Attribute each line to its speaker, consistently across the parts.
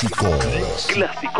Speaker 1: Clásico. Clásico. Clásico.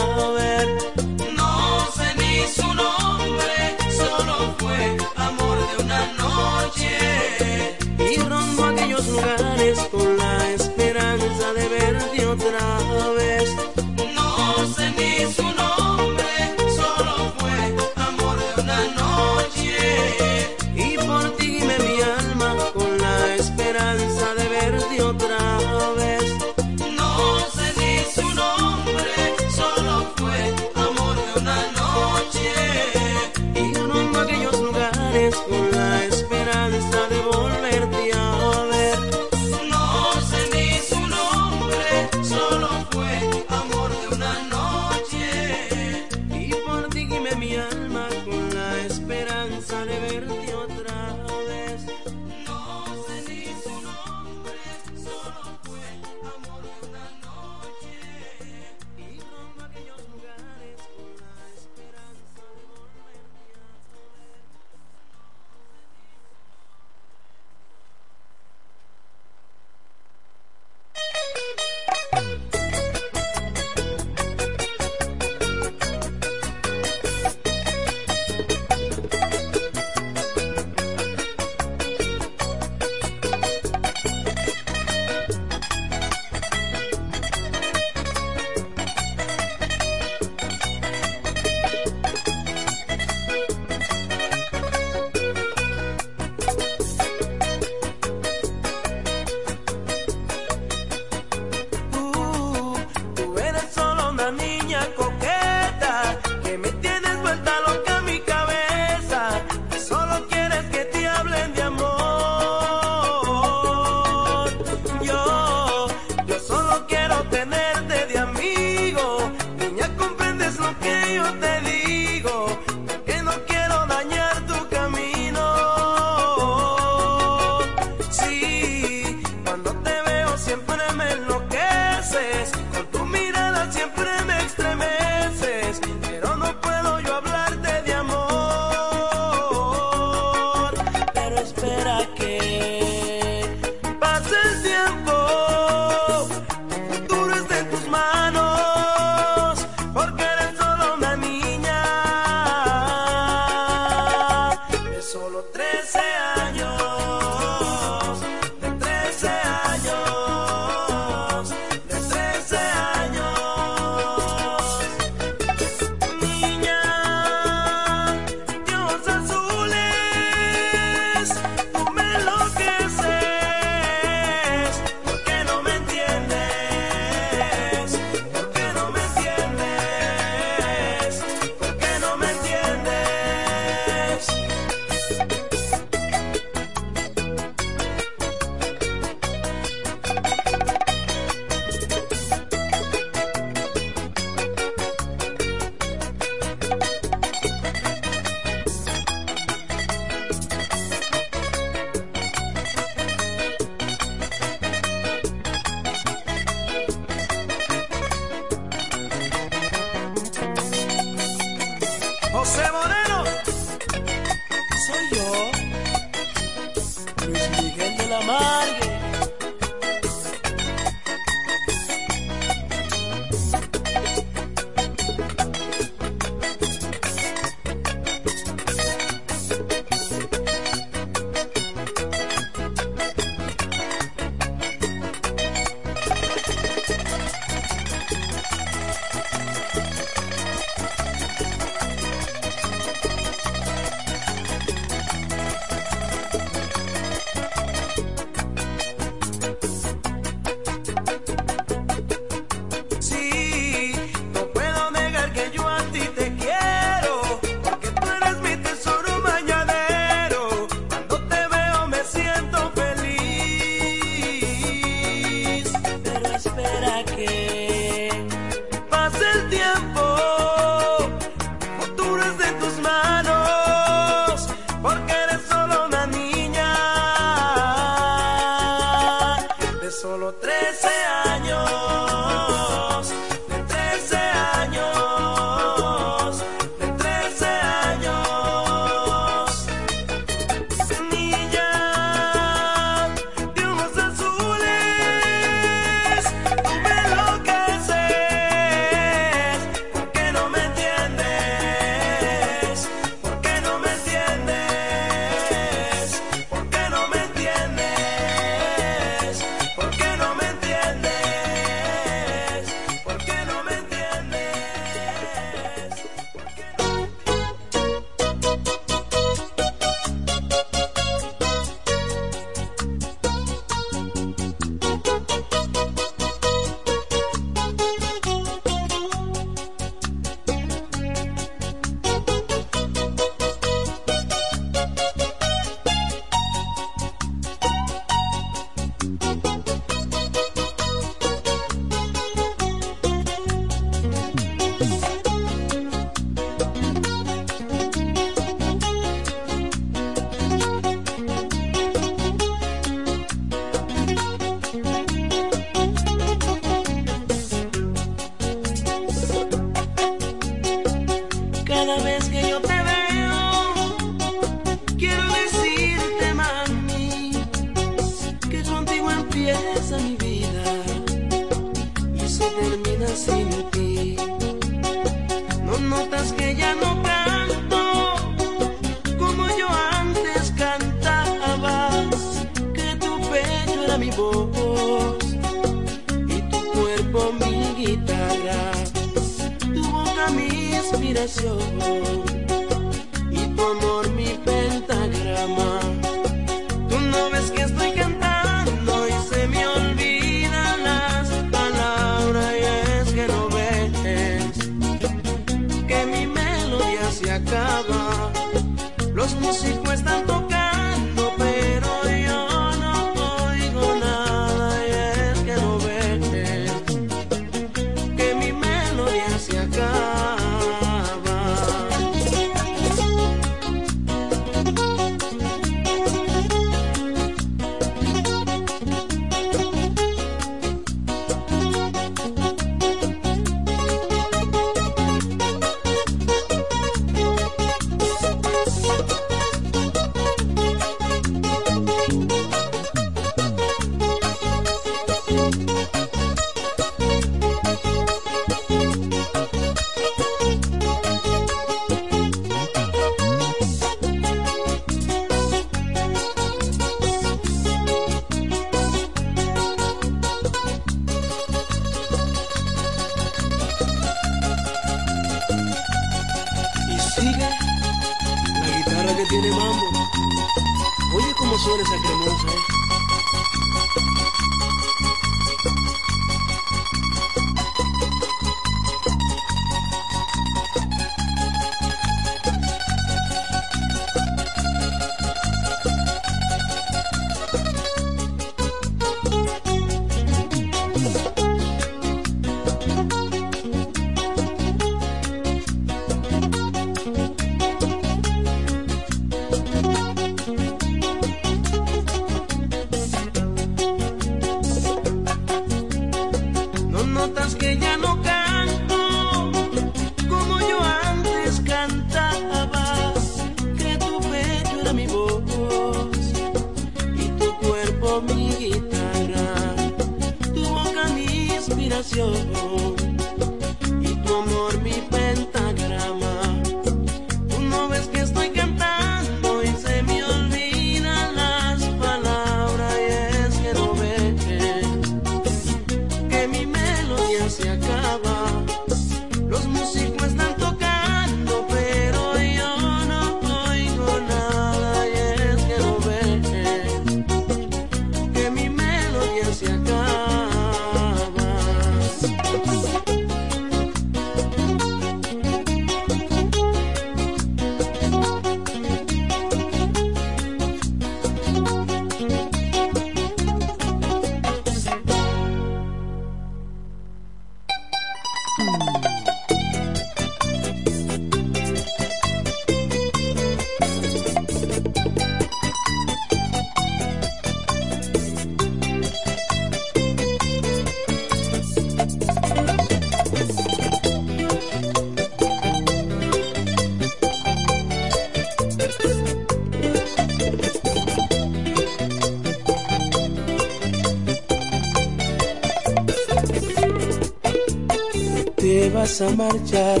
Speaker 2: A
Speaker 3: marchar,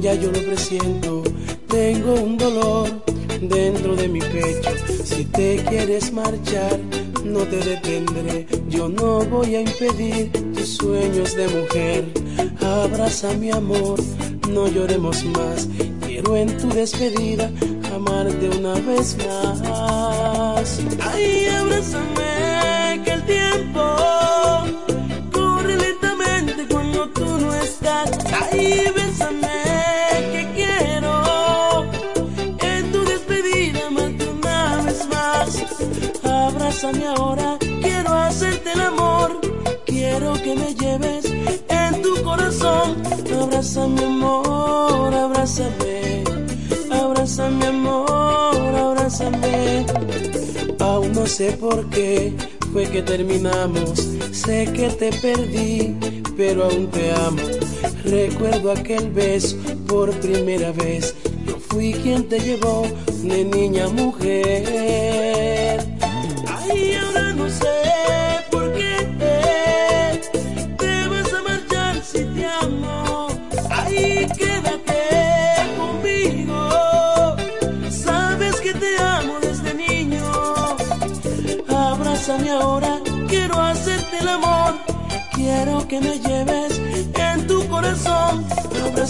Speaker 3: ya yo lo presiento. Tengo un dolor dentro de mi pecho. Si te quieres marchar, no te detendré. Yo no voy a impedir tus sueños de mujer. Abraza mi amor, no lloremos más. Quiero en tu despedida amarte una vez más. Ay, abrázame sé por qué fue que terminamos. Sé que te perdí, pero aún te amo Recuerdo aquel beso por primera vez. Yo fui quien te llevó de niña a mujer. Ay, ahora no sé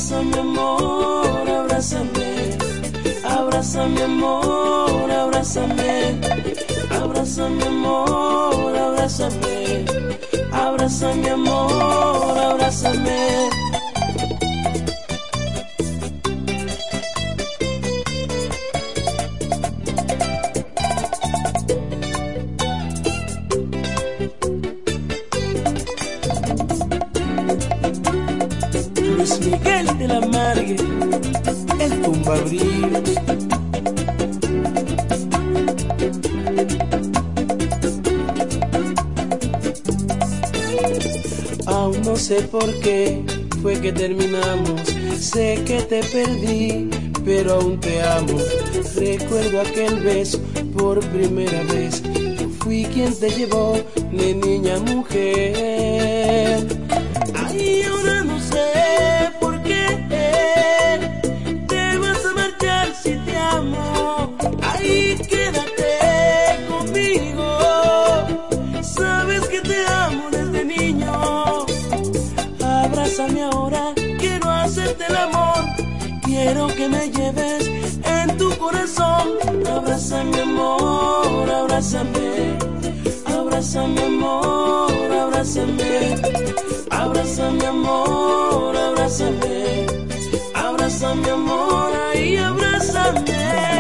Speaker 3: abrázame amor, abrázame, abrázame amor, abrázame, abrázame amor, abrázame, abrázame amor, abrázame. por qué fue que terminamos. Sé que te perdí, pero aún te amo. Recuerdo aquel beso por primera vez. Yo fui quien te llevó de niña a mujer. abrázame amor, abrázame, abrázame amor, abrázame, abrázame amor, ahí abrázame.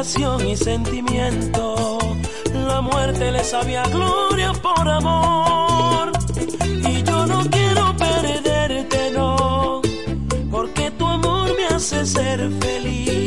Speaker 3: y sentimiento. La muerte le sabía gloria por amor. Y yo no quiero perderte, no, porque tu amor me hace ser feliz.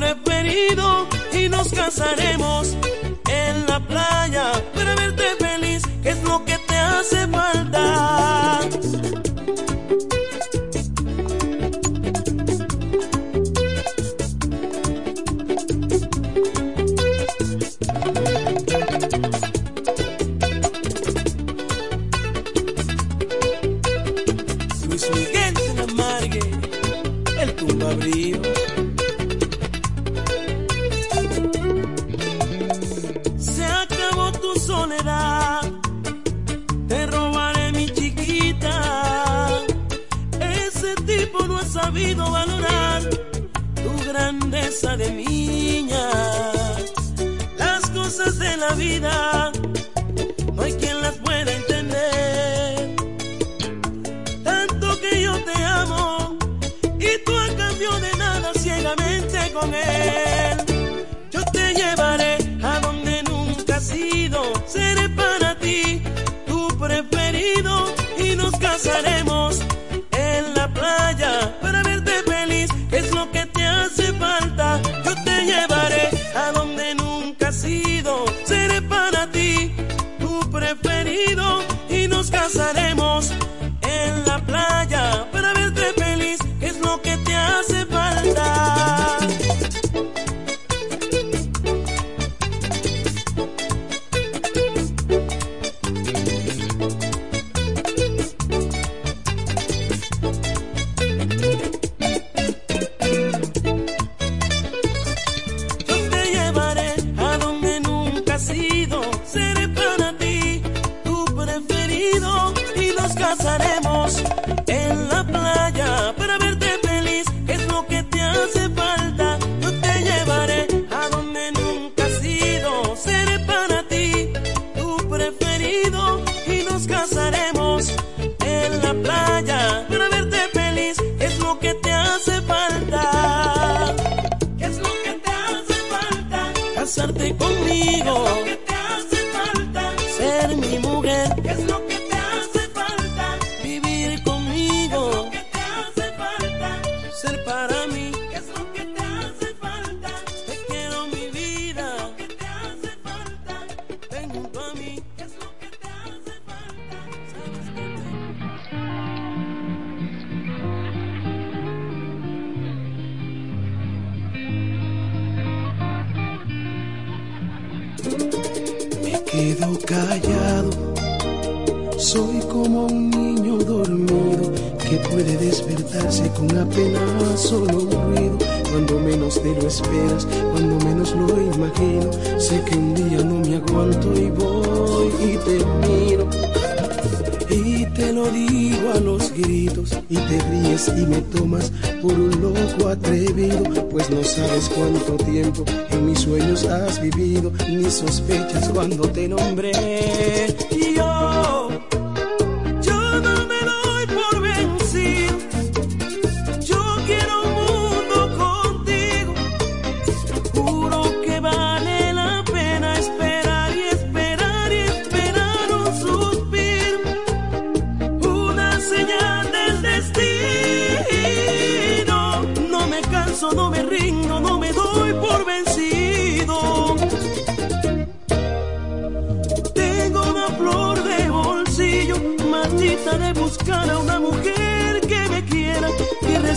Speaker 3: preferido y nos casaremos en la playa para verte feliz, que es lo que te hace falta.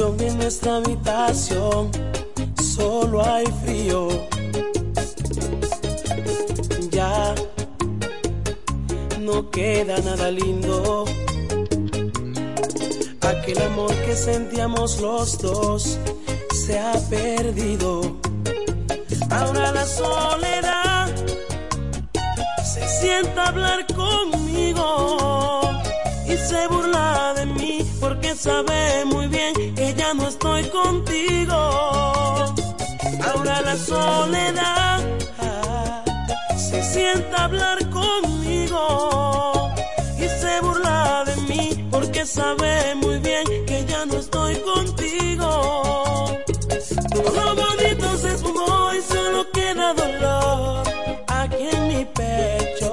Speaker 3: en nuestra habitación, solo hay frío. Ya no queda nada lindo. Aquel amor que sentíamos los dos se ha perdido. Ahora la soledad se sienta a hablar conmigo y se burla de mí porque sabe muy bien ya no estoy contigo. Ahora la soledad se sienta a hablar conmigo y se burla de mí porque sabe muy bien que ya no estoy contigo. Todo bonito se esfumó y solo queda dolor aquí en mi pecho.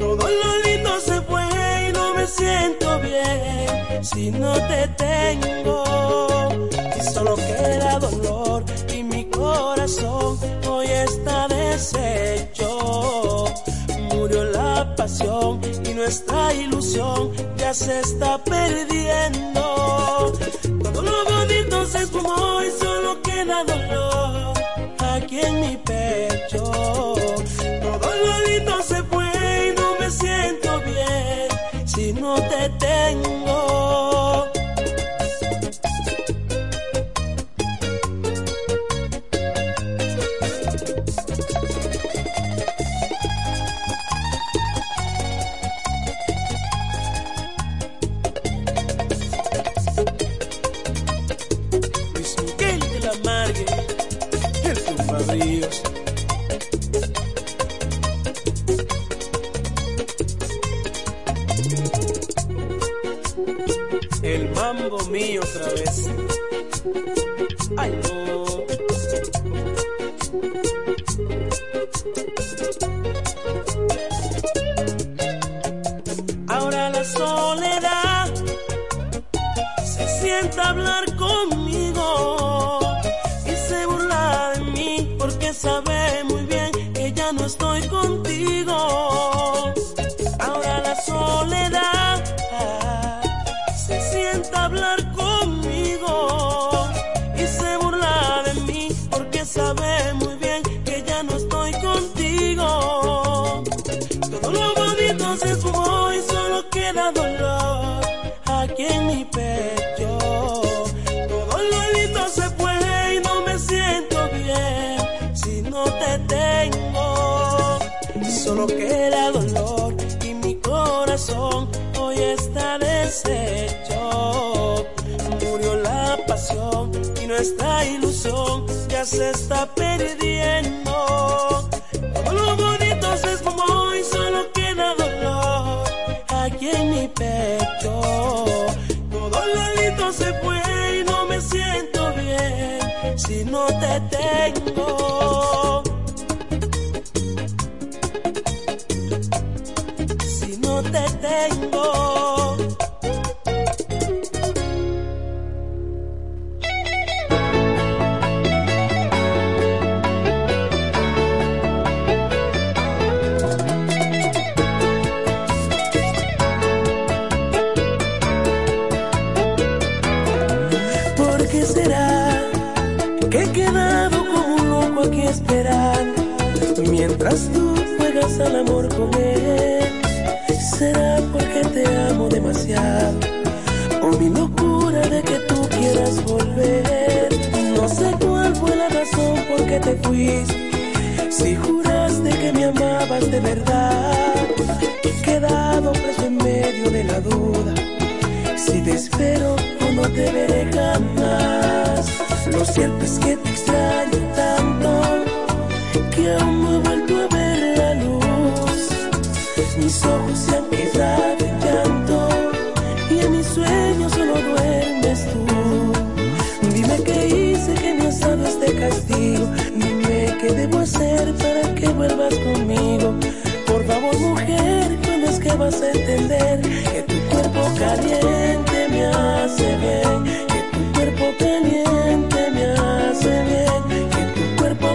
Speaker 3: Todo lo lindo se fue y no me siento bien si no te tengo. Murió la pasión y nuestra ilusión ya se está perdiendo. Todo lo bonito se esfumó y solo queda dolor aquí en mi pecho. Todo lo bonito se fue y no me siento bien si no te tengo.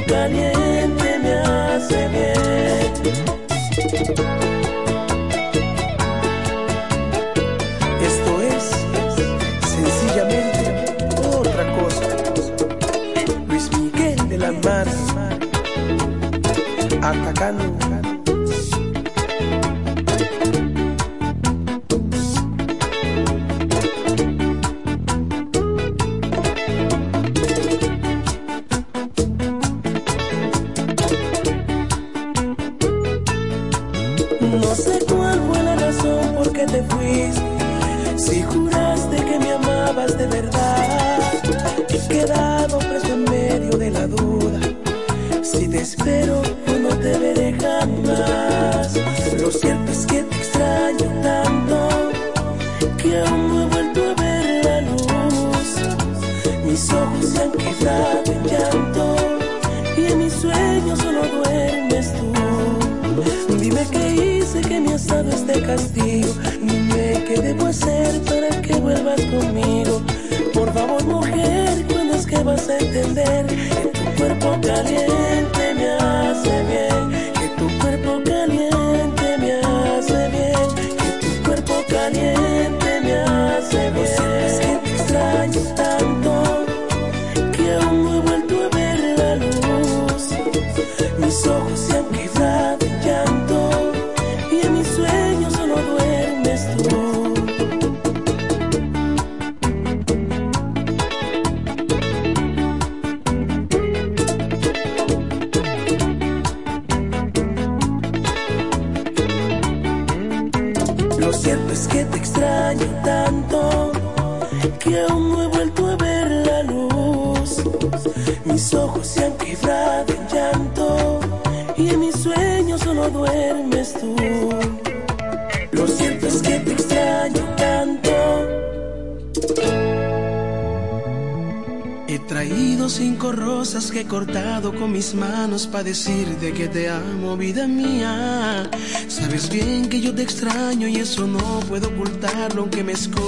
Speaker 3: 断念 manos para decirte que te amo, vida mía. Sabes bien que yo te extraño y eso no puedo ocultarlo aunque me escondas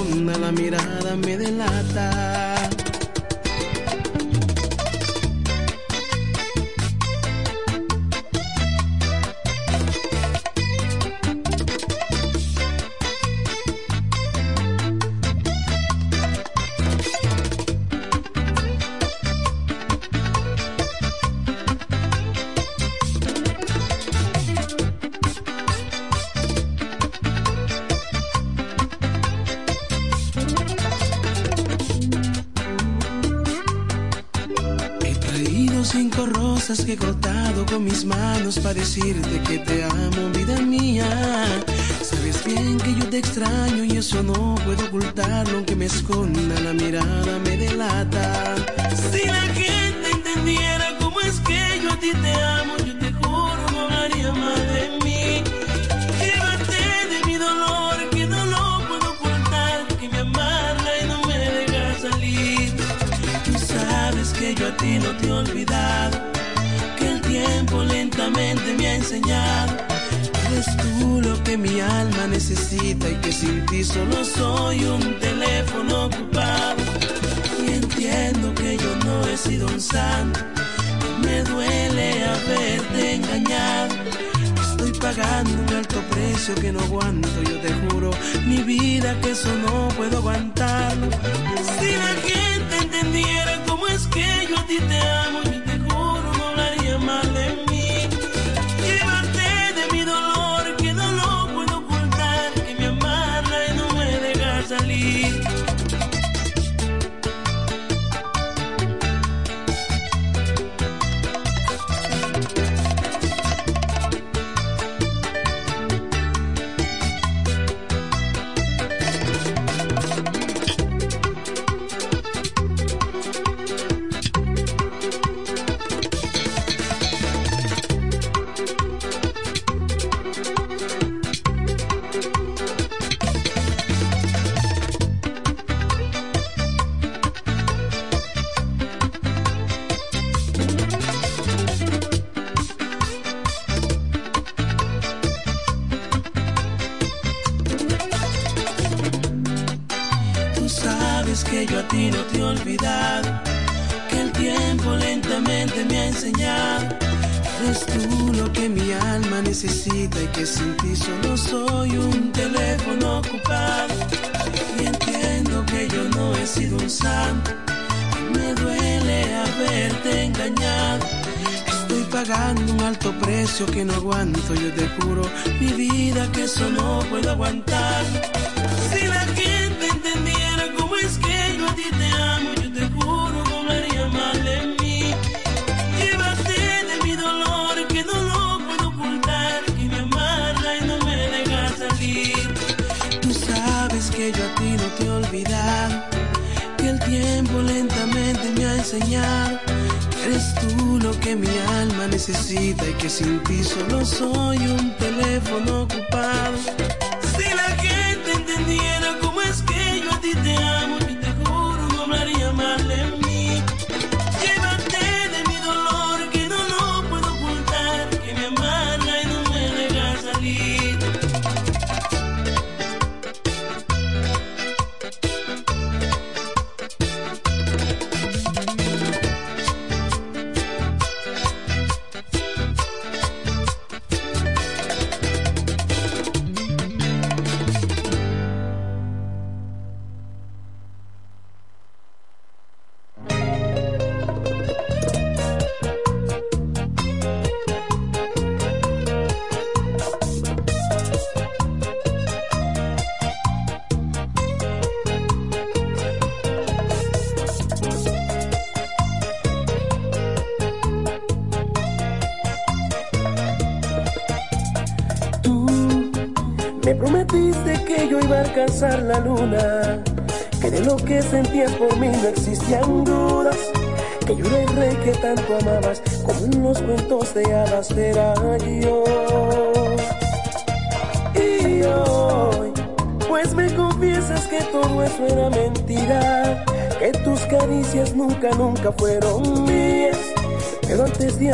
Speaker 3: Thank you.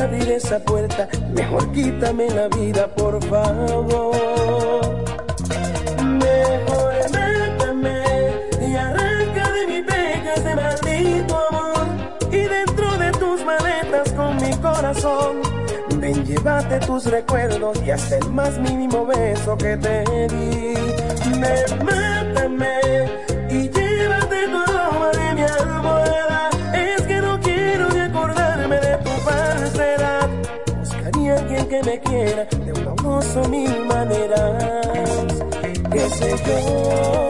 Speaker 3: Abrir esa puerta, mejor quítame la vida, por favor. Mejor mátame y arranca de mi pecho ese maldito amor. Y dentro de tus maletas con mi corazón, ven, llévate tus recuerdos y hasta el más mínimo beso que te di. Me, mátame y llévate tu que me quiera de un famoso mil maneras. Qué sé yo.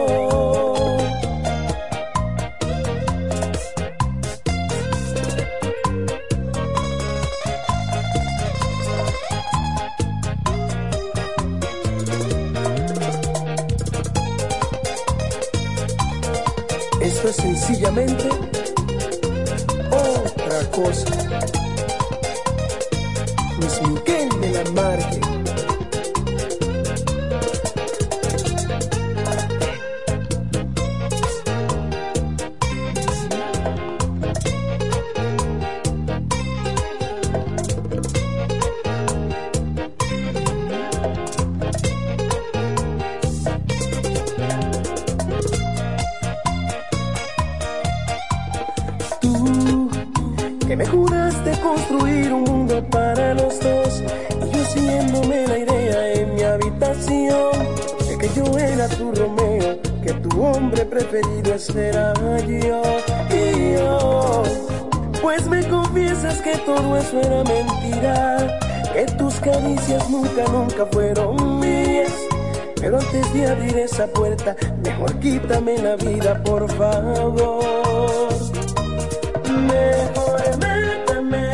Speaker 3: Por favor. Mejor mátame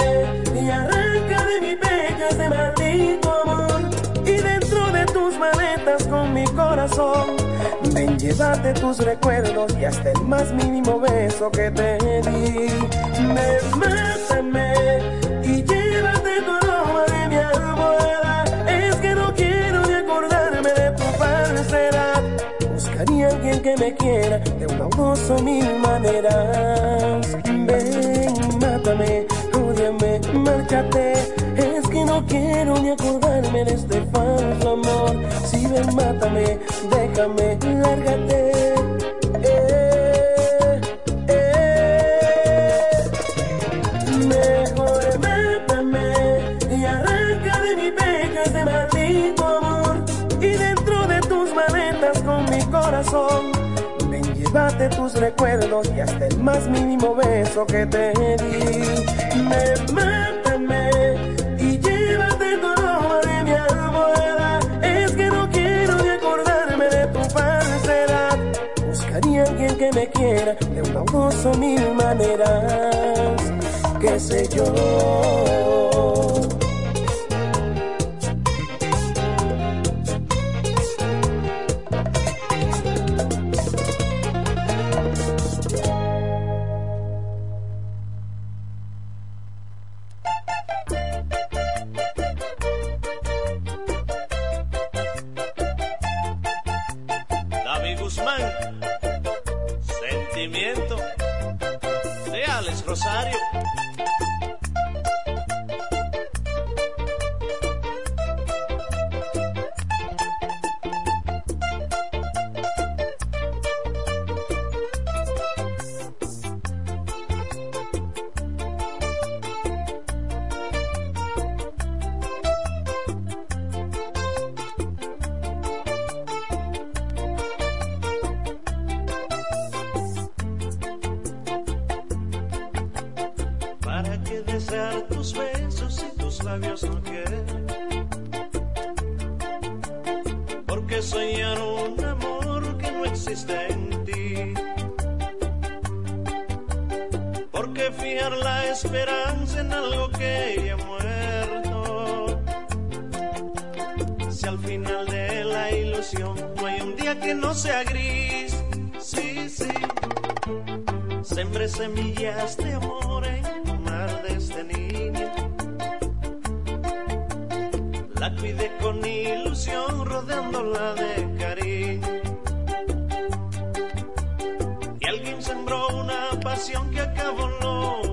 Speaker 3: y arranca de mi pecho ese maldito amor. Y dentro de tus maletas con mi corazón, ven, llévate tus recuerdos y hasta el más mínimo beso que te di. Me, mátame me quiera de un amoroso mil maneras. Ven, mátame, ódiame, márchate. Es que no quiero ni acordarme de este falso amor. Si ven, mátame, déjame, lárgate. Y hasta el más mínimo beso que te di. Me, mátame y llévate tu aroma de mi almohada. Es que no quiero ni acordarme de tu falsedad. Buscaría alguien que me quiera de un amoroso mil maneras. Qué sé yo.
Speaker 4: que he muerto. Si al final de la ilusión no hay un día que no sea gris, sí, sí. Sembré semillas de amor en un mar desde este niña. La cuidé con ilusión, rodeándola de cariño. Y alguien sembró una pasión que acabó no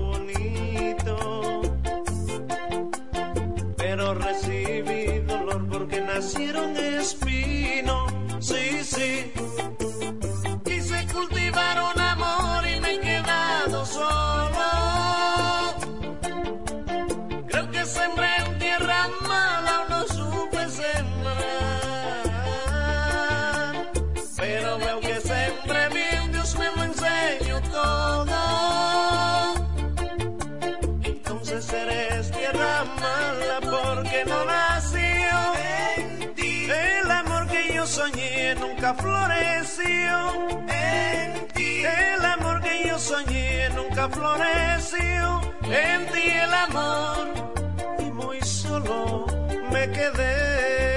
Speaker 4: nunca floreció. En ti el amor que yo soñé nunca floreció. En ti el amor y muy solo me quedé.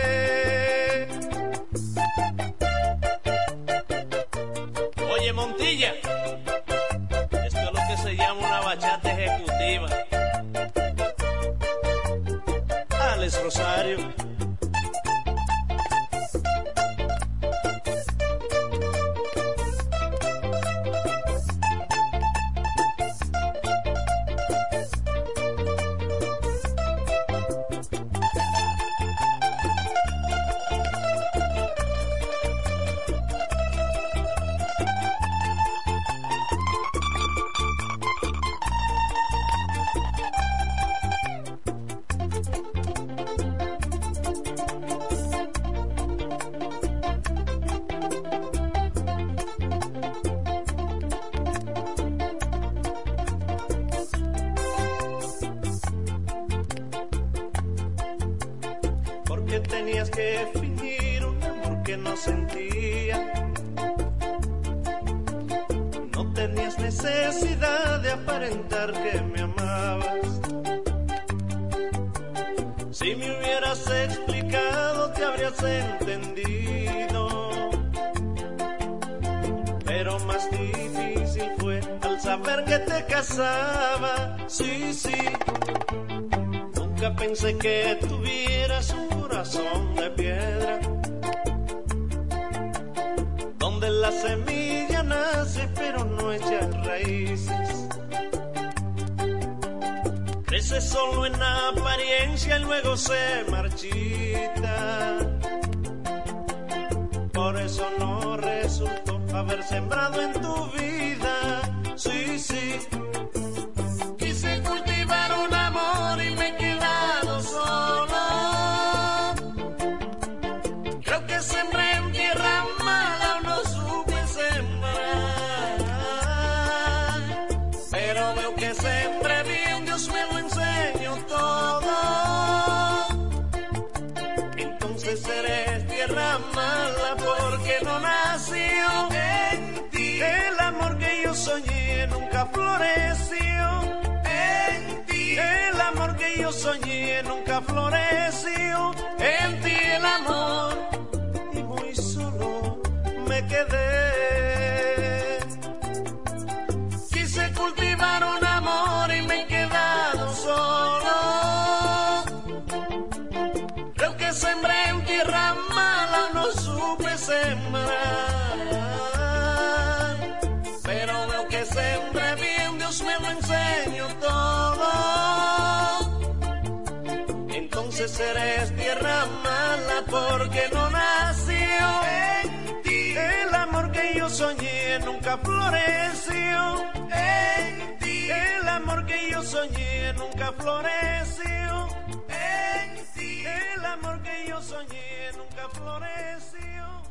Speaker 4: porque no nació en ti. El amor que yo soñé nunca floreció en ti. El amor que yo soñé nunca floreció en ti. El amor que yo soñé nunca floreció.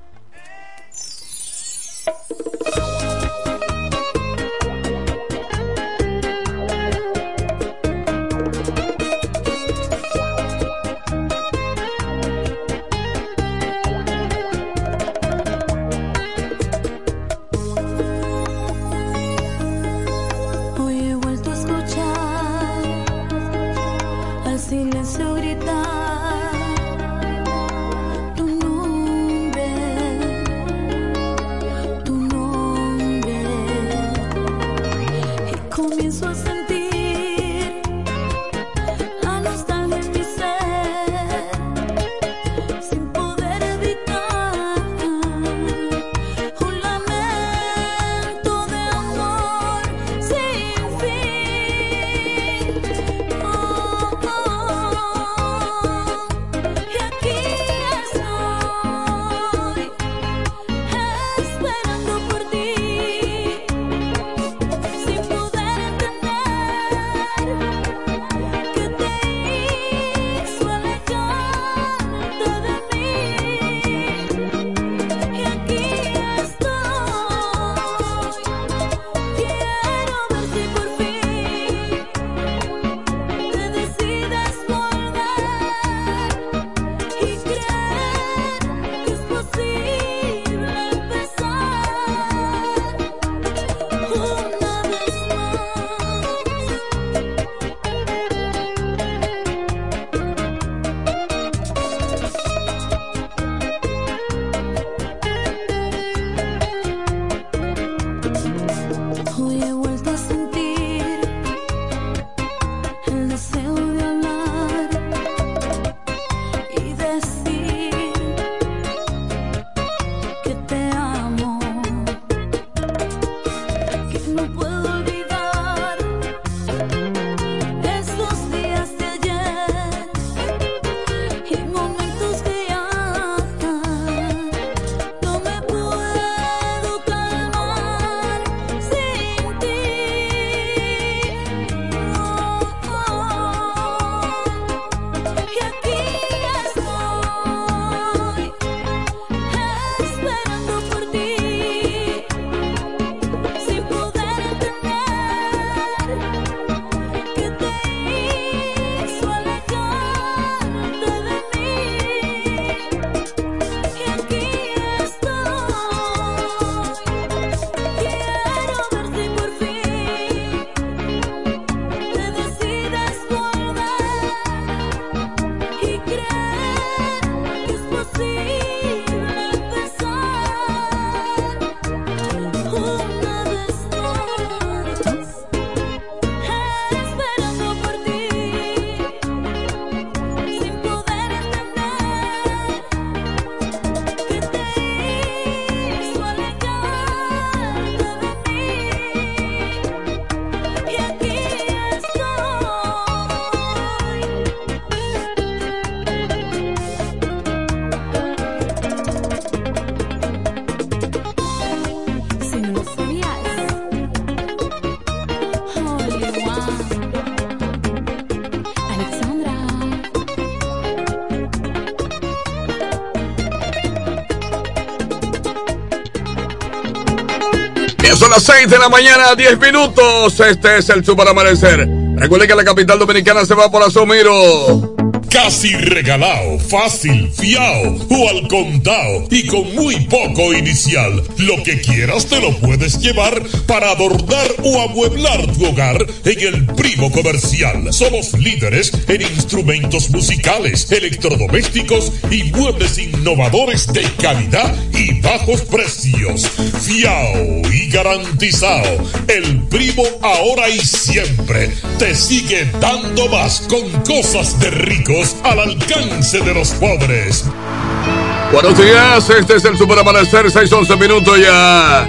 Speaker 5: Las 6 de la mañana, 10 minutos. Este es el Super Amanecer. Recuerde que la capital dominicana se va por Asomiro.
Speaker 1: Casi regalado, fácil, fiao o al contado y con muy poco inicial. Lo que quieras te lo puedes llevar para adornar o amueblar tu hogar en el primo comercial. Somos líderes en instrumentos musicales, electrodomésticos y muebles innovadores de calidad y bajos precios. Fiao y garantizado. El primo ahora y siempre te sigue dando más con cosas de ricos al alcance de los pobres.
Speaker 5: Buenos días, este es el Super Amanecer, 6-11 minutos ya.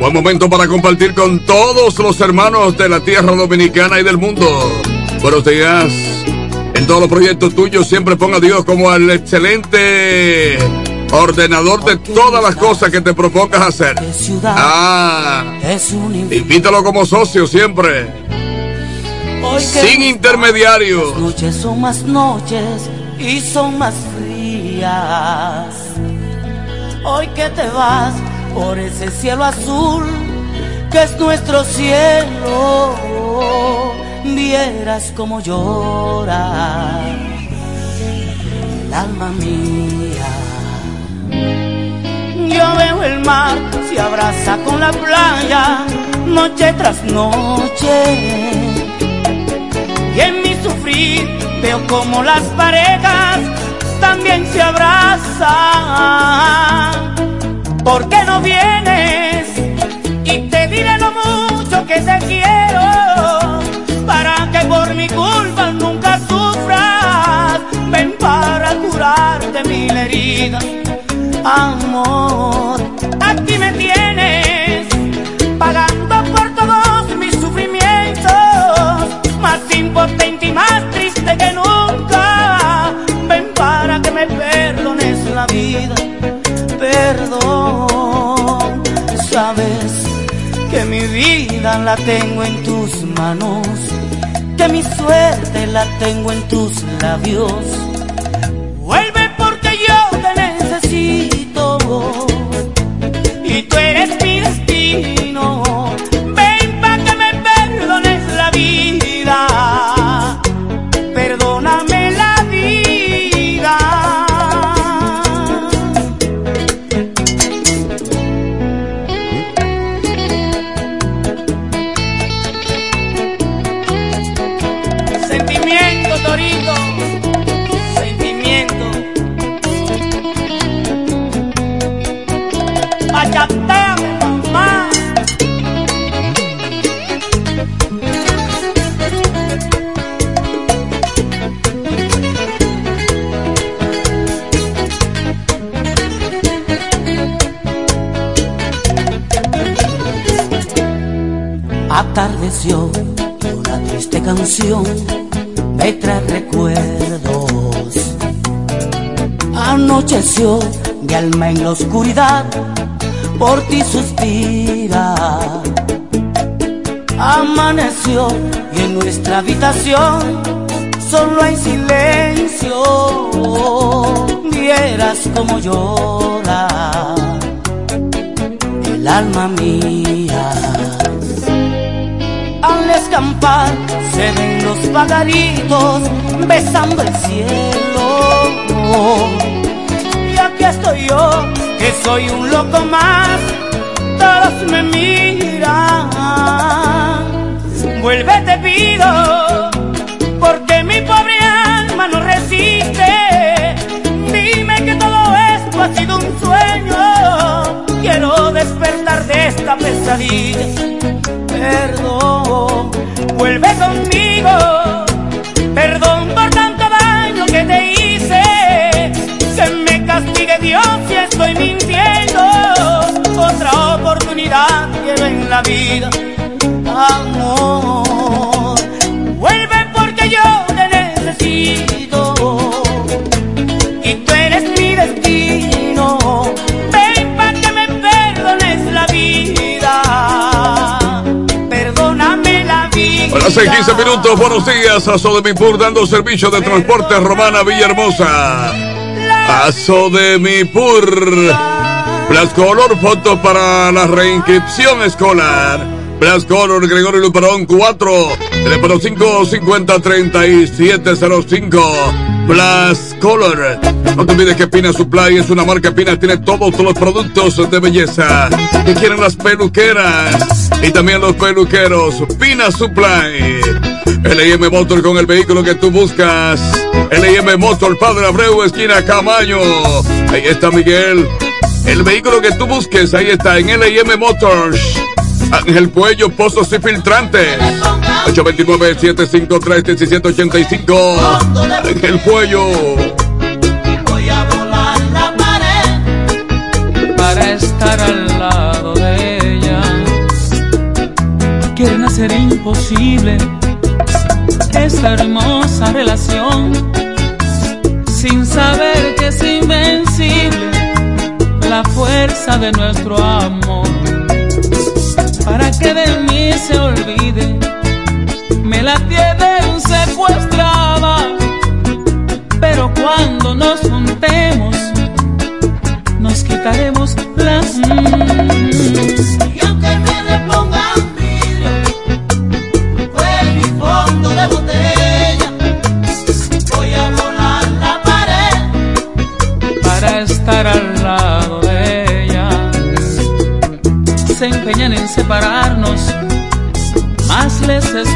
Speaker 5: Buen momento para compartir con todos los hermanos de la tierra dominicana y del mundo. Buenos días. Todos los proyectos tuyos siempre ponga a Dios como el excelente ordenador de todas las cosas que te propongas hacer. Ah, invítalo como socio siempre. Sin intermediarios.
Speaker 6: Las noches son más noches y son más frías. Hoy que te vas por ese cielo azul que es nuestro cielo, vieras como llora el alma mía. Yo veo el mar se abraza con la playa noche tras noche y en mi sufrir veo como las parejas también se abrazan. ¿Por qué no vienes? Y te diré lo mucho que te quiero mi culpa nunca sufras. Ven para curarte mil heridas, amor. Aquí me tienes pagando por todos mis sufrimientos más impotente y más triste que nunca. Ven para que me perdones la vida, perdón. Sabes que mi vida la tengo en tus manos, mi suerte la tengo en tus labios. Vuelve porque yo te necesito trae recuerdos. Anocheció mi alma en la oscuridad, por ti suspira. Amaneció y en nuestra habitación solo hay silencio. Vieras como llora el alma mía. Al escampar se ven los pagaritos besando el cielo. Y aquí estoy yo, que soy un loco más, todos me miran. Vuelve te pido, porque mi pobre alma no resiste. Dime que todo esto ha sido un sueño. Quiero despertar de esta pesadilla. Perdón, vuelve conmigo. Perdón por tanto daño que te hice. Que me castigue Dios si estoy mintiendo. Otra oportunidad quiero en la vida. Amor,
Speaker 5: A 6, 15 minutos, buenos días. Aso de mi Pur dando servicio de transporte Romana Villahermosa. Paso de mi Pur. Blas Color, foto para la reinscripción escolar. Blas Color, Gregorio Luperón 4, teléfono 550-3705. Blas Color. No te olvides que Pina Supply es una marca Pina, tiene todos, los productos de belleza que quieren las peluqueras y también los peluqueros. Pina Supply. LIM Motor con el vehículo que tú buscas. LIM Motor, Padre Abreu, esquina Camaño. Ahí está Miguel. El vehículo que tú busques, ahí está en LIM Motors. Ángel Cuello, Pozos y Filtrantes. 829-753-1785. Ángel Cuello.
Speaker 7: Hacer imposible esta hermosa relación sin saber que es invencible la fuerza de nuestro amor. Para que de mí se olvide, me la tienen secuestrada. Pero cuando nos juntemos, nos quitaremos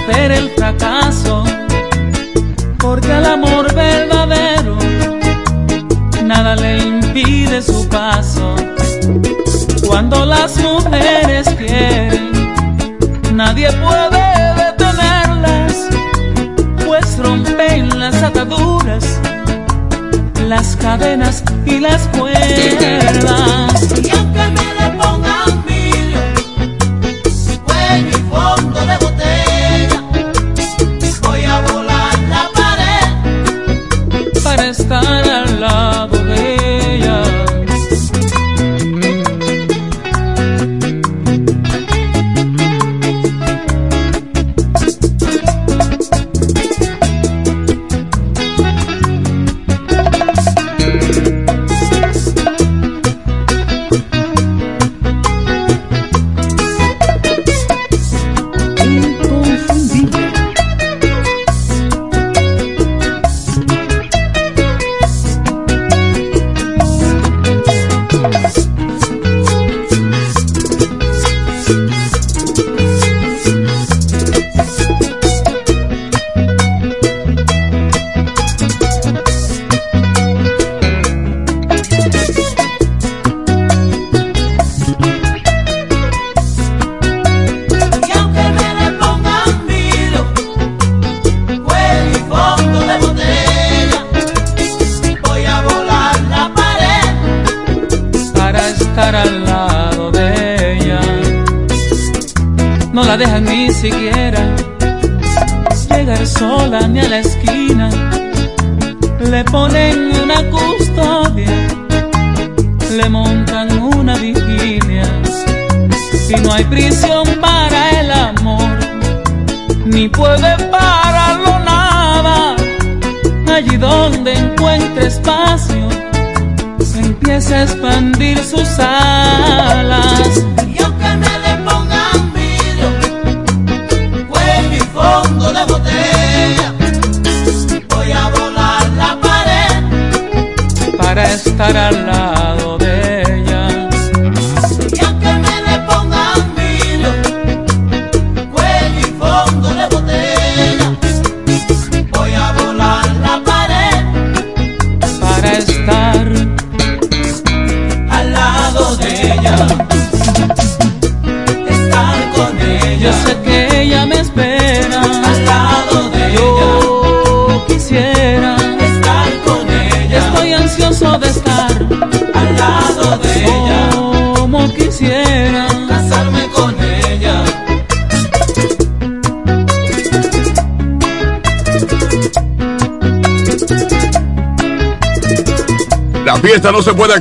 Speaker 7: espera el fracaso, porque al amor verdadero nada le impide su paso. Cuando las mujeres quieren, nadie puede detenerlas, pues rompen las ataduras las cadenas y las cuerdas.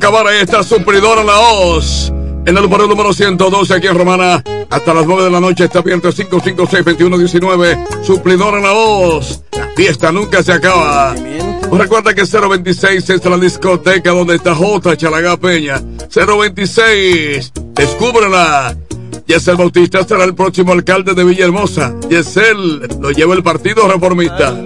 Speaker 5: Acabar. Ahí está Supridora La Hoz. En el número número 112 aquí en Romana. Hasta las 9 de la noche está abierto 556-2119. Suplidora La Hoz. La fiesta nunca se acaba. Recuerda que 026 es la discoteca donde está J. Chalagá Peña. 026, descúbrela. Yesel Bautista será el próximo alcalde de Villahermosa. Yesel lo lleva el Partido Reformista.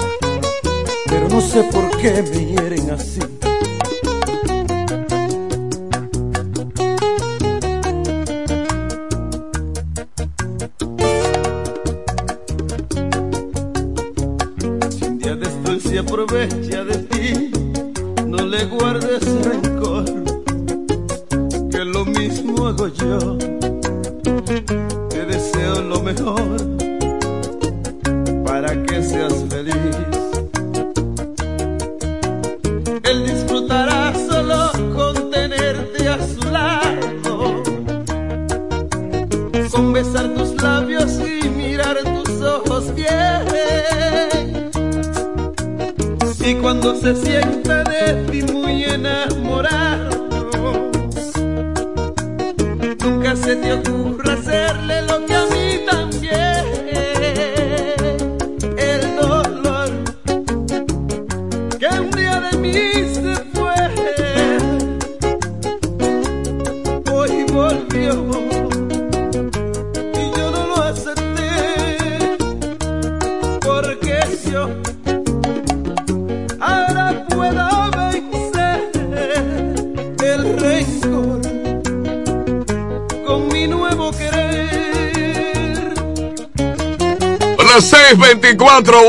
Speaker 8: por qué me hieren así.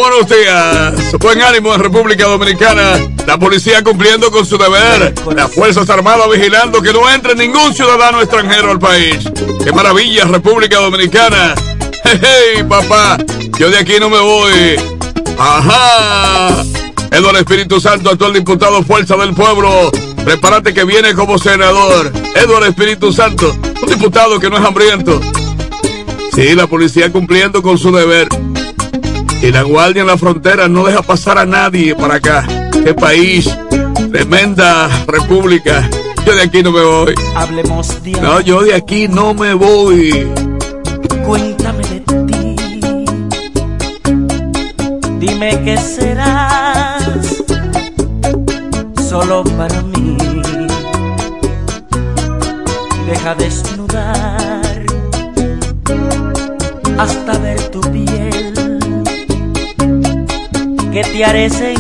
Speaker 5: Buenos días. Buen ánimo en República Dominicana. La policía cumpliendo con su deber. Las Fuerzas Armadas vigilando que no entre ningún ciudadano extranjero al país. ¡Qué maravilla, República Dominicana! ¡Hey, papá! Yo de aquí no me voy. ¡Ajá! Eduardo Espíritu Santo, actual diputado Fuerza del Pueblo. Prepárate que viene como senador. Eduardo Espíritu Santo, un diputado que no es hambriento. Sí, la policía cumpliendo con su deber. Y la guardia en la frontera no deja pasar a nadie para acá. Qué país, tremenda república. Yo de aquí no me voy.
Speaker 6: Hablemos de
Speaker 5: No, yo de aquí no me voy.
Speaker 6: Cuéntame de ti. Dime qué serás Te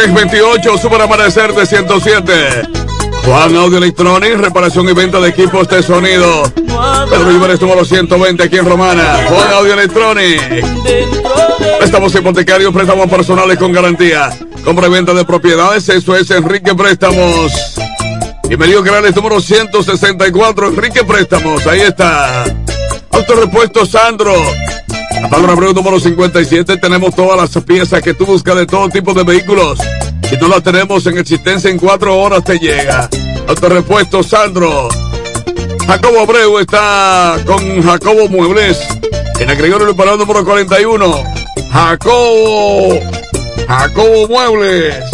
Speaker 5: 628, Super Amanecer de 107. Juan Audio Electronic, reparación y venta de equipos de sonido. Pedro Ibar estuvo los 120 aquí en Romana. Juan Audio Electronic. Préstamos hipotecarios, préstamos personales con garantía. Compra y venta de propiedades, eso es Enrique Préstamos. Bienvenido Canales número 164, Enrique Préstamos, ahí está. Autorepuesto Sandro. Pablo Abreu número 57 tenemos todas las piezas que tú buscas de todo tipo de vehículos. Si no las tenemos en existencia en cuatro horas te llega. Autorepuesto Sandro. Jacobo Abreu está con Jacobo Muebles. En Agregor el parado número 41. Jacobo. Jacobo Muebles.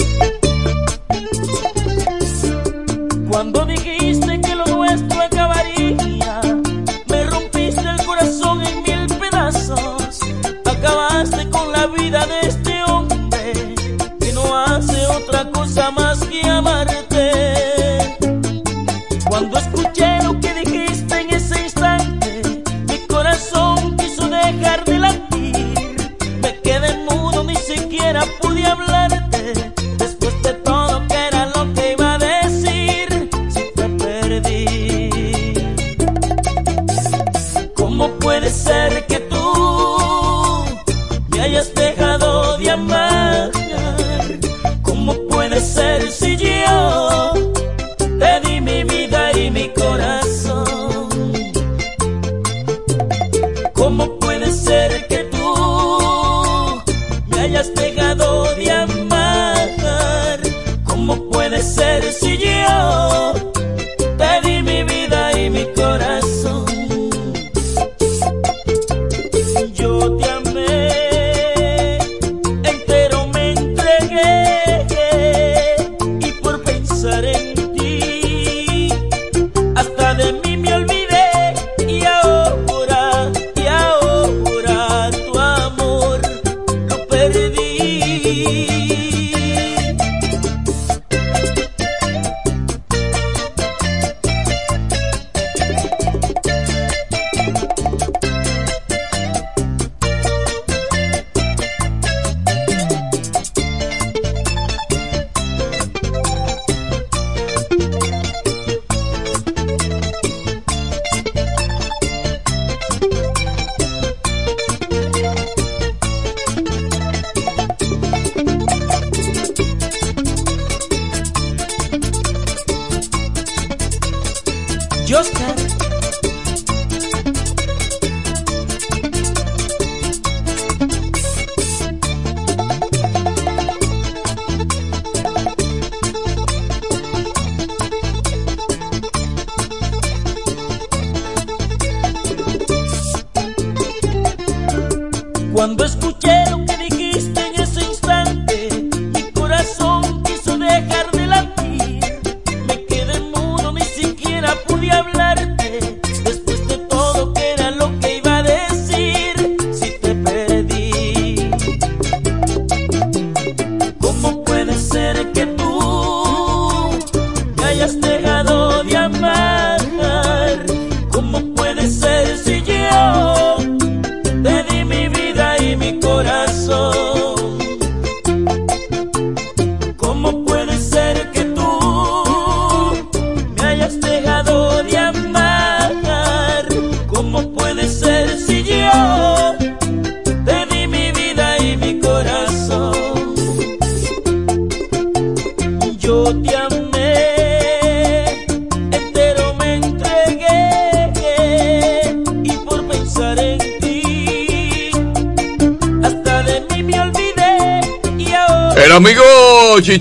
Speaker 6: ¿Cómo puede ser si yo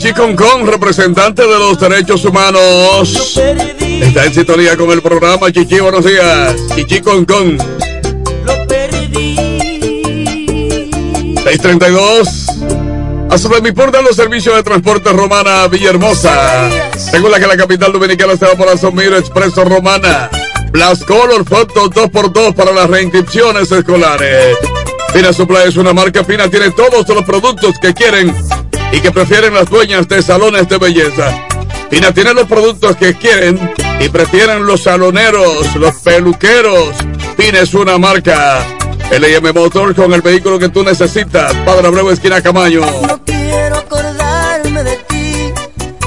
Speaker 5: Chichi Concon, representante de los derechos humanos, está en sintonía con el programa Chichi. Buenos días, Chichi Concon.
Speaker 9: Lo perdí.
Speaker 5: 632. A dando los servicios de transporte Romana Villahermosa. Según que la capital dominicana está por Asomiro Expreso Romana. Plus Color Foto 2x2 para las reinscripciones escolares. Fina Supply es una marca fina, tiene todos los productos que quieren y que prefieren las dueñas de salones de belleza. Fina tiene los productos que quieren y prefieren los saloneros, los peluqueros. Fina es una marca. LM Motor con el vehículo que tú necesitas. Padre Abreu, esquina Camayo.
Speaker 9: No quiero acordarme de ti.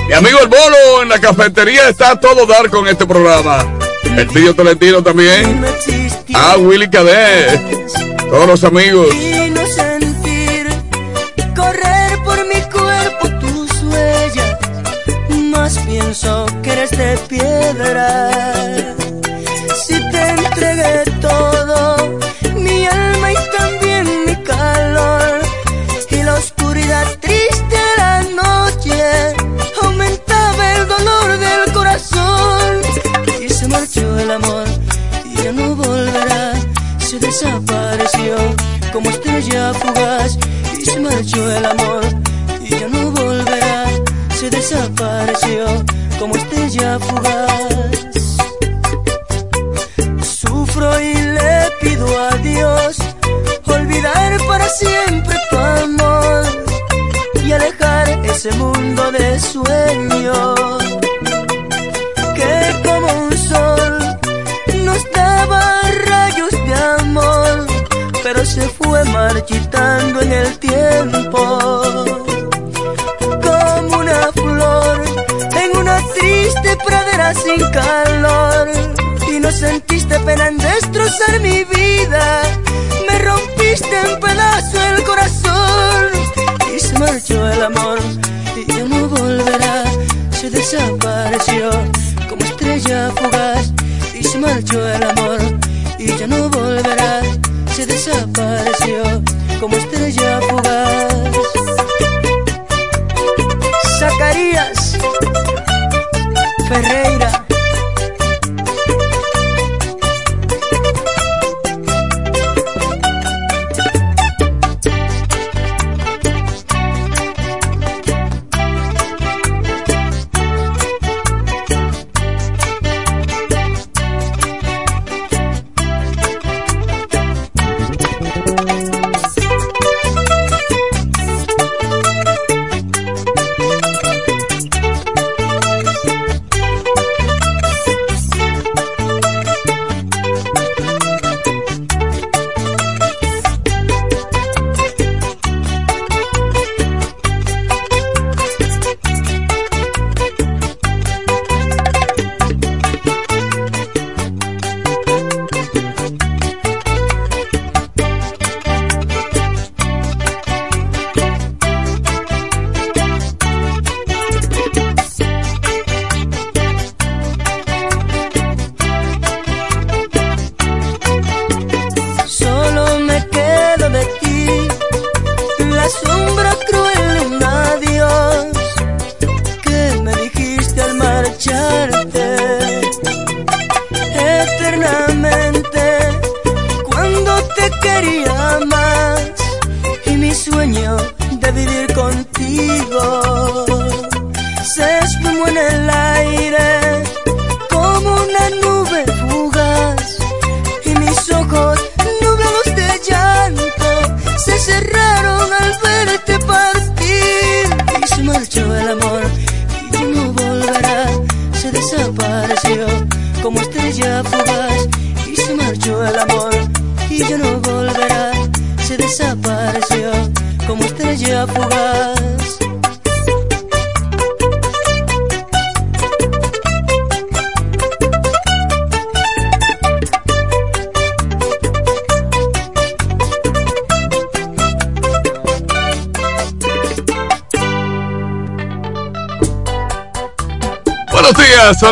Speaker 5: Mi amigo El Bolo en la cafetería está a todo dar con este programa. El tío Tolentino también. Ah, Willy Cadet. Todos los amigos.
Speaker 9: Y se marchó el amor y ya no volverá. Se desapareció como estrella fugaz. Sufro y le pido a Dios olvidar para siempre tu amor y alejar ese mundo de sueños se fue marchitando en el tiempo como una flor en una triste pradera sin calor. Y no sentiste pena en destrozar mi vida me rompiste en pedazos el corazón. Y se marchó el amor y ya no volverá se desapareció como estrella fugaz. Y se marchó el amor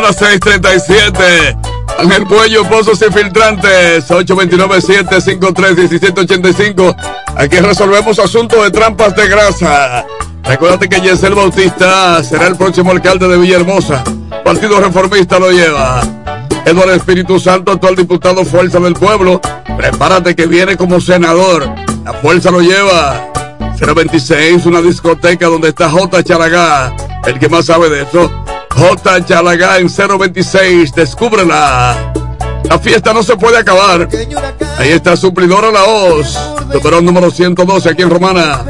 Speaker 5: las 6:37. Ángel Puello, Pozos y Filtrantes, 829-753-1785. Aquí resolvemos asuntos de trampas de grasa.
Speaker 10: Recuérdate que Yesel Bautista será el próximo alcalde de Villahermosa. Partido Reformista lo lleva. Eduardo Espíritu Santo, actual diputado Fuerza del Pueblo. Prepárate que viene como senador. La fuerza lo lleva. 026, una discoteca donde está J. Charagá, el que más sabe de eso. J. Yalagán 026. Descúbrela. La fiesta no se puede acabar. Ahí está Suplidora La Hoz. Número número 112 aquí en Romana.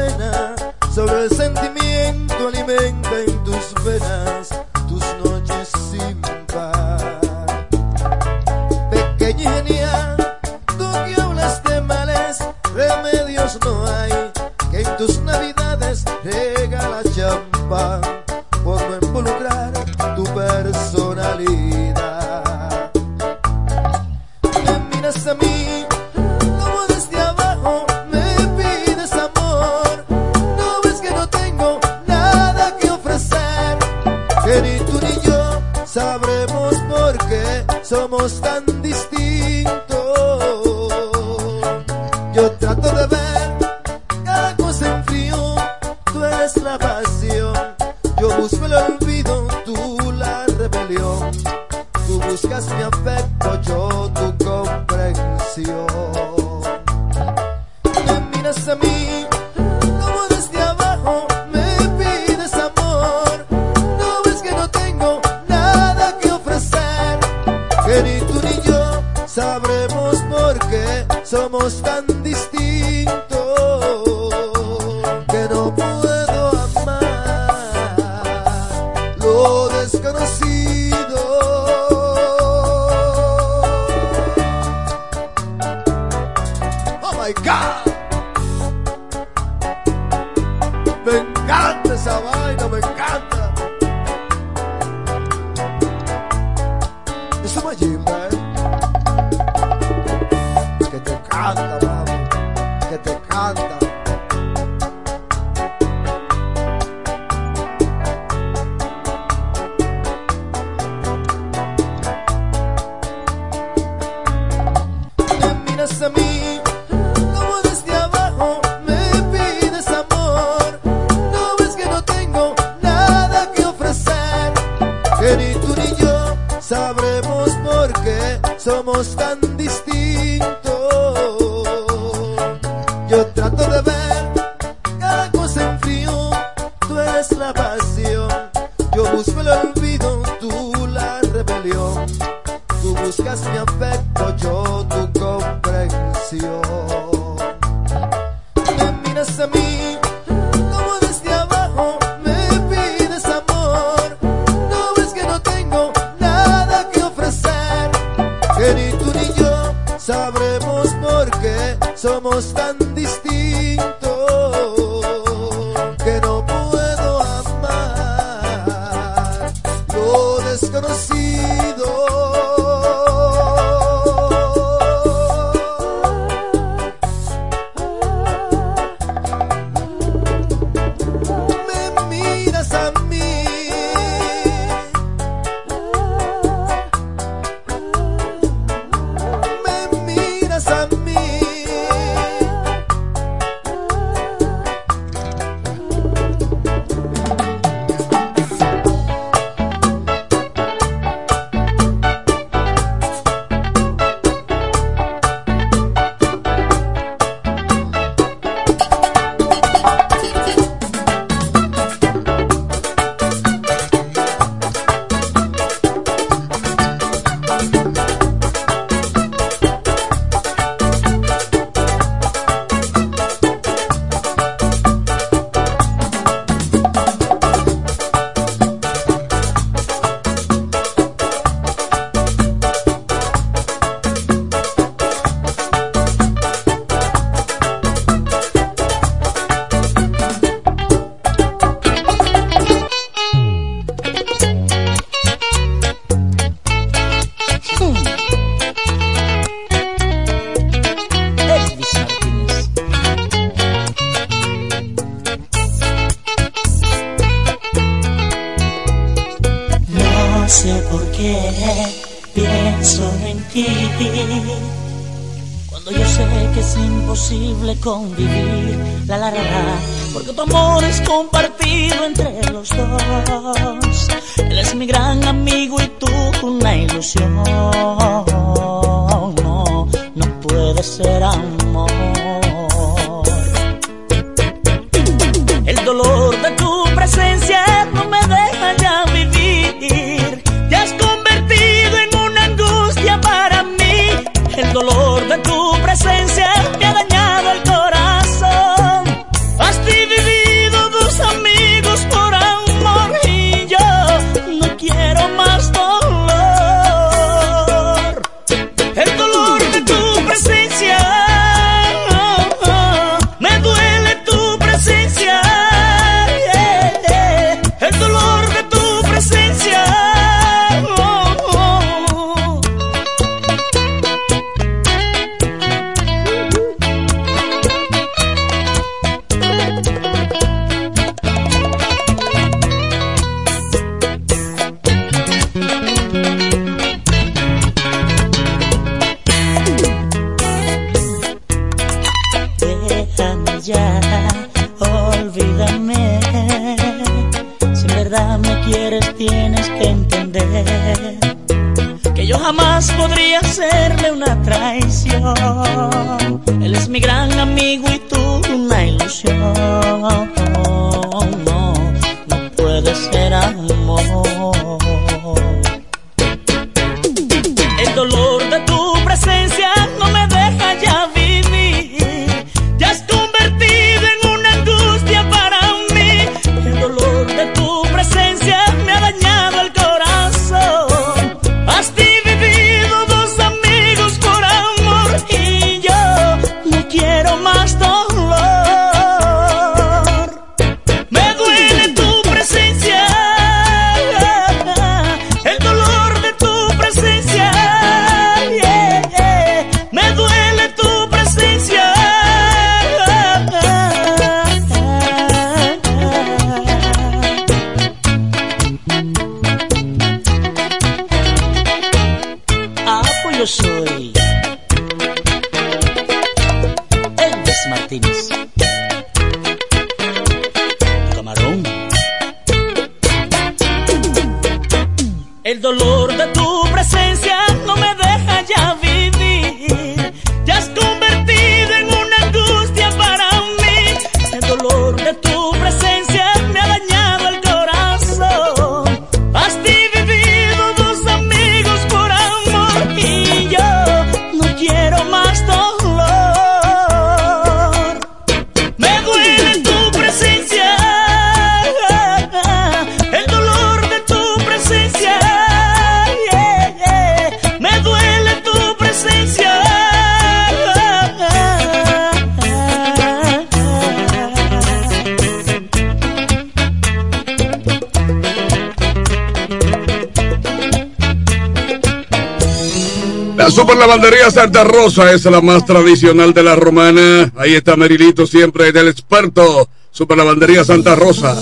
Speaker 11: La
Speaker 5: super lavandería Santa Rosa es la más tradicional de la romana. Ahí está Merilito siempre del experto. Super lavandería Santa Rosa.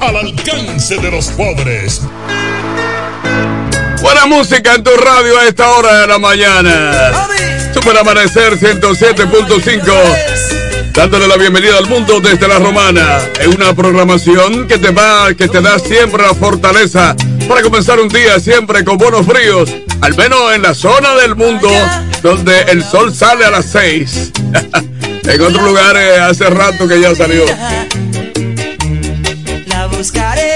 Speaker 12: al alcance de los pobres.
Speaker 5: Buena música en tu radio a esta hora de la mañana. Super Amanecer 107.5. Dándole la bienvenida al mundo desde la romana. Es una programación que te va, que te da siempre la fortaleza para comenzar un día siempre con buenos fríos. Al menos en la zona del mundo donde el sol sale a las 6. en otros lugares hace rato que ya salió.
Speaker 9: Buscaré,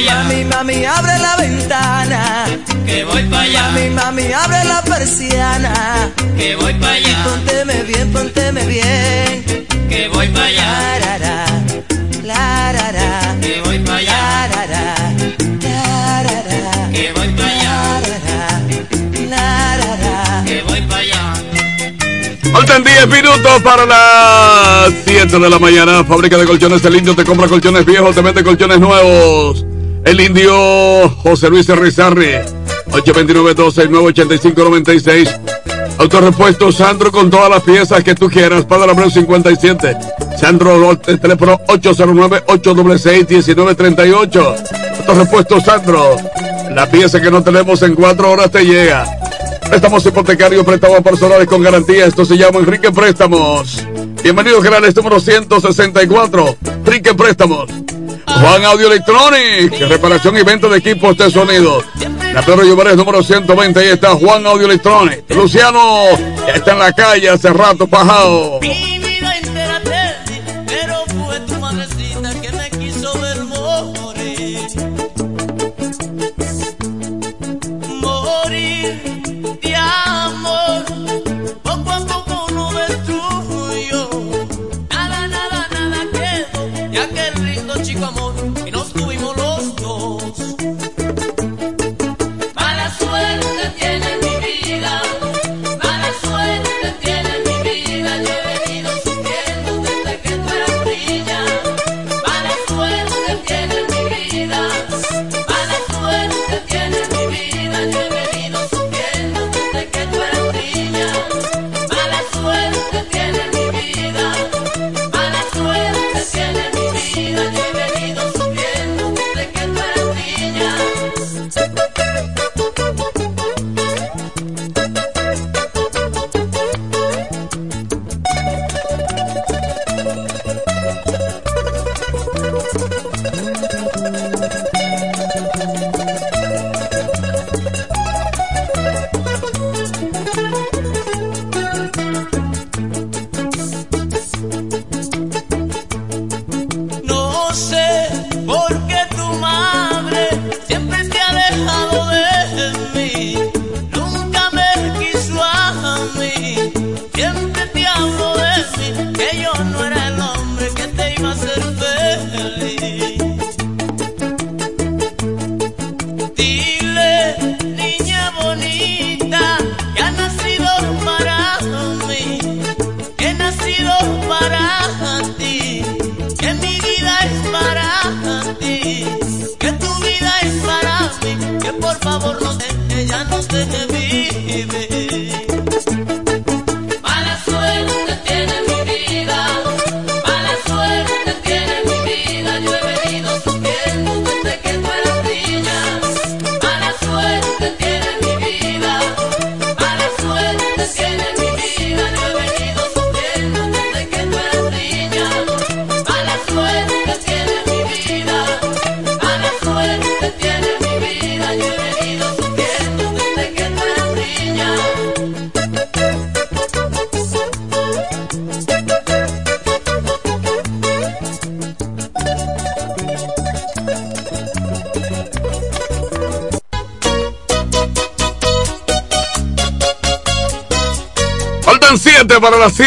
Speaker 9: allá. Mami, mami, abre la ventana.
Speaker 5: Que voy para allá.
Speaker 9: Mami, mami, abre la persiana.
Speaker 5: Que voy para allá.
Speaker 9: Pónteme bien, pónteme bien.
Speaker 5: Que voy para allá.
Speaker 9: La, ra, la, ra.
Speaker 5: Que voy para allá.
Speaker 9: La,
Speaker 5: que voy para allá. Que voy para allá.
Speaker 13: Faltan 10 minutos para las 7 de la mañana. Fábrica de colchones de lindo te compra colchones viejos, te mete colchones nuevos el indio José Luis Rizarri, 829-269-8596. Autorepuesto Sandro con todas las piezas que tú quieras, Padre Abreu 57. Sandro, el teléfono 809-866-1938. Autorepuesto Sandro, la pieza que no tenemos en cuatro horas te llega. Préstamos hipotecarios, préstamos personales con garantía. Esto se llama Enrique Préstamos. Bienvenidos, canales número 164. Enrique Préstamos. Juan Audio Electronics, reparación y venta de equipos de sonido. La Pedro número 120, ahí está Juan Audio Electronics. Luciano, ya está en la calle hace rato,
Speaker 3: bajado.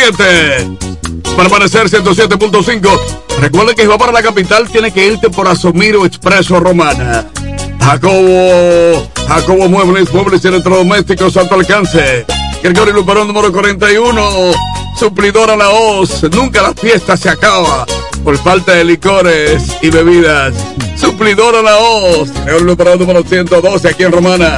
Speaker 3: 7 para las 7. Para aparecer 107.5. Recuerden que si va para la capital tiene que irte por Asomiro Expreso Romana. Jacobo, Jacobo Muebles, Muebles y Electrodomésticos Alto Alcance. Gregorio Luperón número 41. Suplidora La Hoz. Nunca la fiesta se acaba por falta de licores y bebidas. Suplidora La Hoz. Gregorio Luperón número 112 aquí en Romana.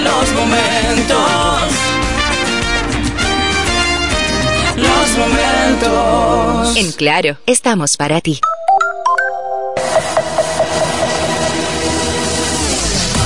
Speaker 3: los momentos. Los momentos.
Speaker 14: En Claro, estamos para ti.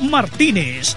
Speaker 15: Martínez.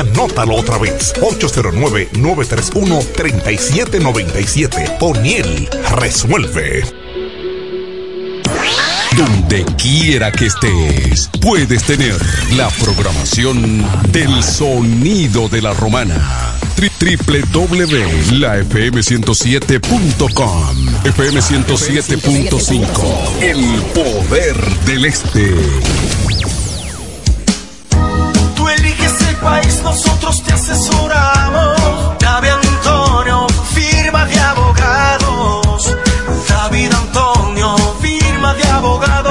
Speaker 16: Anótalo otra vez. 809-931-3797. O'Neill resuelve.
Speaker 17: Donde quiera que estés, puedes tener la programación del sonido de la romana. www.lafm107.com FM 107.5 El poder del este.
Speaker 18: Nosotros te asesoramos. David Antonio, firma de abogados. David Antonio, firma de abogados.